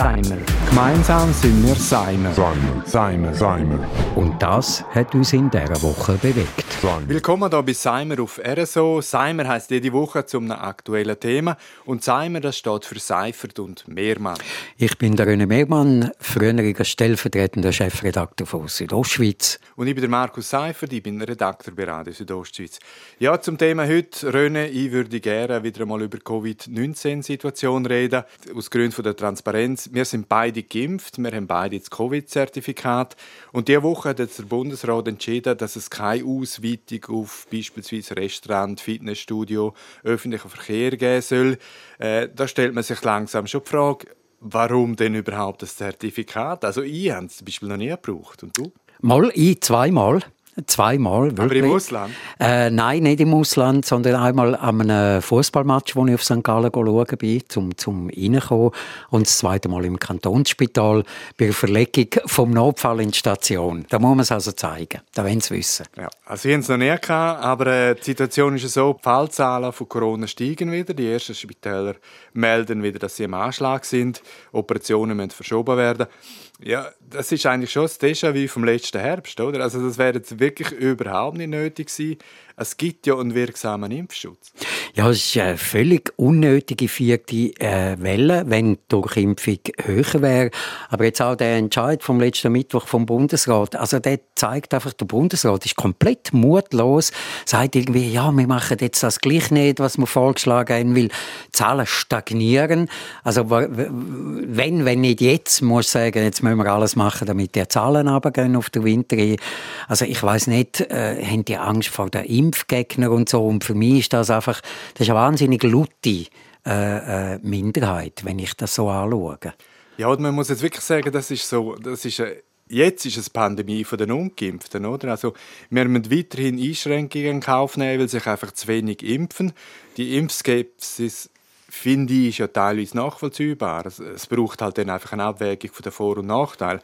Seimer. Gemeinsam sind wir Seimer. Seimer. Seimer. Seimer. Und das hat uns in dieser Woche bewegt. Seimer. Willkommen hier bei Seimer auf RSO. Seimer heisst jede Woche zum einem aktuellen Thema. Und Seimer, das steht für Seifert und Mehrmann. Ich bin der René Megmann, früheriger stellvertretender Chefredakteur von Südostschweiz. Und ich bin der Markus Seifert, ich bin Redakteur bei Radio Südostschweiz. Ja, zum Thema heute, René, ich würde gerne wieder einmal über die Covid-19-Situation reden. Aus Gründen der Transparenz. Wir sind beide geimpft, wir haben beide das Covid-Zertifikat. Und diese Woche hat der Bundesrat entschieden, dass es keine Ausweitung auf beispielsweise Restaurant, Fitnessstudio, öffentlichen Verkehr geben soll. Äh, da stellt man sich langsam schon die Frage, warum denn überhaupt das Zertifikat? Also ich habe es zum Beispiel noch nie gebraucht. Und du? Mal, ich zweimal. Zweimal, Aber wirklich. im Ausland? Äh, nein, nicht im Ausland, sondern einmal an einem Fußballmatch, wo ich auf St. Gallen schauen bin, zum, zum reinkommen. Und das zweite Mal im Kantonsspital bei der Verlegung vom Notfall in die Station. Da muss man es also zeigen. Da wollen sie wissen. Ja, also ich habe es noch nie gehabt, aber äh, die Situation ist ja so, die Fallzahlen von Corona steigen wieder. Die ersten Spitäler melden wieder, dass sie im Anschlag sind. Operationen müssen verschoben werden. Ja, das ist eigentlich schon das Déjà-vu vom letzten Herbst, oder? Also das wäre jetzt wirklich überhaupt nicht nötig gewesen. Es gibt ja einen wirksamen Impfschutz. Ja, es ist eine völlig unnötige vierte äh, Welle, wenn die Durchimpfung höher wäre. Aber jetzt auch der Entscheid vom letzten Mittwoch vom Bundesrat, also der zeigt einfach, der Bundesrat ist komplett mutlos, sagt irgendwie, ja, wir machen jetzt das gleich nicht, was wir vorgeschlagen haben, weil die Zahlen stagnieren. Also wenn, wenn nicht jetzt, muss ich sagen, jetzt müssen wir alles machen, damit die Zahlen runtergehen auf der Winter. Also ich weiß nicht, äh, haben die Angst vor den Impfgegnern und so. Und für mich ist das einfach, das ist eine wahnsinnig laute äh, äh, Minderheit, wenn ich das so anschaue. Ja, und man muss jetzt wirklich sagen, das ist so, das ist eine, jetzt ist es Pandemie von den Ungeimpften, oder? Also wir müssen weiterhin Einschränkungen in Kauf nehmen, weil sich einfach zu wenig impfen. Die Impfskepsis finde ich ist ja teilweise nachvollziehbar. Es, es braucht halt dann einfach eine Abwägung von den Vor- und Nachteilen.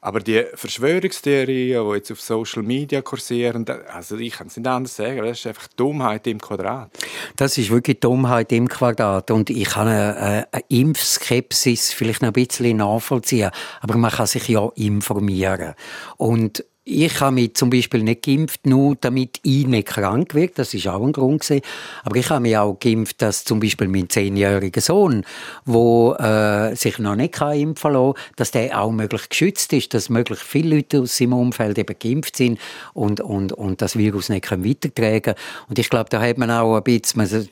Aber die Verschwörungstheorien, die jetzt auf Social Media kursieren, also ich kann es nicht anders sagen, das ist einfach Dummheit im Quadrat. Das ist wirklich Dummheit im Quadrat. Und ich kann eine, eine Impfskepsis vielleicht noch ein bisschen nachvollziehen. Aber man kann sich ja informieren. Und ich habe mich zum Beispiel nicht geimpft, nur damit ich nicht krank werde. Das ist auch ein Grund gewesen. Aber ich habe mich auch geimpft, dass zum Beispiel mein zehnjähriger Sohn, wo äh, sich noch nicht kann impfen lassen, dass der auch möglich geschützt ist, dass möglichst viele Leute aus seinem Umfeld eben geimpft sind und und und das Virus nicht können weitertragen. Und ich glaube, da hat man auch ein bisschen,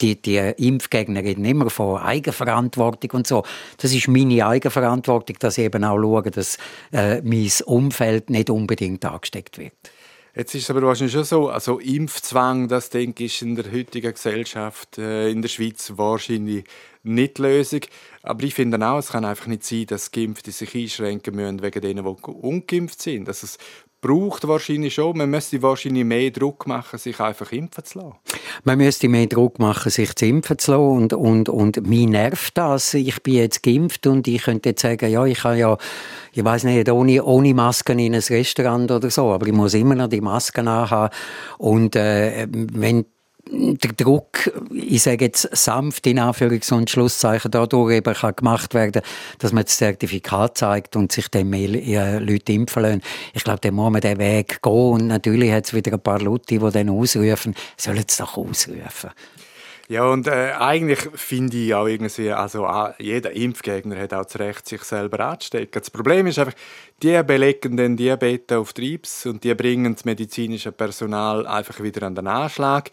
die, die Impfgegner reden immer von Eigenverantwortung und so. Das ist meine Eigenverantwortung, dass ich eben auch schaue, dass äh, mein Umfeld nicht unbedingt angesteckt wird. Jetzt ist es aber wahrscheinlich schon so, also Impfzwang, das denke ich, in der heutigen Gesellschaft äh, in der Schweiz wahrscheinlich nicht die Lösung. Aber ich finde auch, es kann einfach nicht sein, dass Geimpfte sich einschränken müssen wegen denen, die ungeimpft sind. Also es braucht wahrscheinlich schon, man müsste wahrscheinlich mehr Druck machen, sich einfach impfen zu lassen. Man müsste mehr Druck machen, sich zu impfen zu lassen. Und, und, und mich nervt das. Ich bin jetzt geimpft und ich könnte jetzt sagen, ja, ich kann ja, ich weiß nicht, ohne, ohne Masken in ein Restaurant oder so, aber ich muss immer noch die Masken anhaben. Und äh, wenn der Druck, ich sage jetzt sanft in Anführungs- und Schlusszeichen, dadurch eben kann gemacht werden, dass man das Zertifikat zeigt und sich dann mehr Leute impfen lassen. Ich glaube, dann muss man den Weg gehen und natürlich hat es wieder ein paar Leute, die dann ausrufen, sollen es doch ausrufen. Ja, und äh, eigentlich finde ich auch irgendwie, also jeder Impfgegner hat auch das Recht, sich selber anzustecken. Das Problem ist einfach, die belegen den Diabetes auf Triebs und die bringen das medizinische Personal einfach wieder an den Anschlag.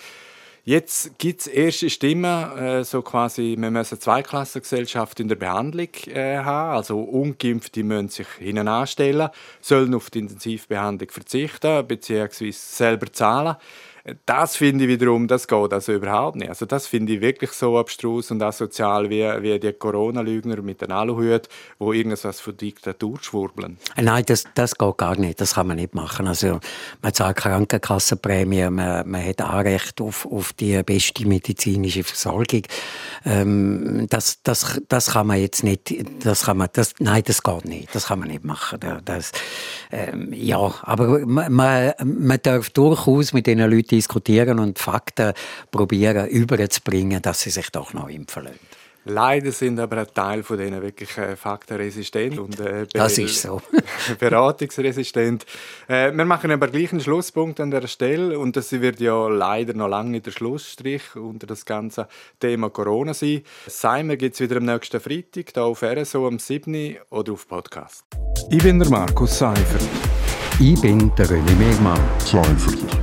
Jetzt gibt es erste Stimmen, äh, so quasi, wir müssen eine Zweiklassengesellschaft in der Behandlung äh, haben. Also Ungeimpfte müssen sich hinten anstellen, sollen auf die Intensivbehandlung verzichten bzw. selber zahlen. Das finde ich wiederum, das geht also überhaupt nicht. Also das finde ich wirklich so abstrus und asozial wie, wie die Corona-Lügner mit den Aluhut, wo irgendwas von Diktatur schwurbeln. Nein, das, das geht gar nicht. Das kann man nicht machen. Also, man zahlt Krankenkassenprämie, man, man hat Anrecht auf, auf die beste medizinische Versorgung. Ähm, das, das, das kann man jetzt nicht, das kann man, das, nein, das geht nicht. Das kann man nicht machen. Das, ähm, ja, aber man, man, man darf durchaus mit den Leuten diskutieren und Fakten probieren überzubringen, dass sie sich doch noch impfen lassen. Leider sind aber ein Teil von denen wirklich äh, faktenresistent und äh, das ist so. beratungsresistent. Äh, wir machen aber gleich einen Schlusspunkt an der Stelle und das wird ja leider noch lange nicht der Schlussstrich unter das ganze Thema Corona sein. Seimer gibt es wieder am nächsten Freitag hier auf RSO am 7. oder auf Podcast. Ich bin der Markus Seifert. Ich bin der René Megmann. Seifert.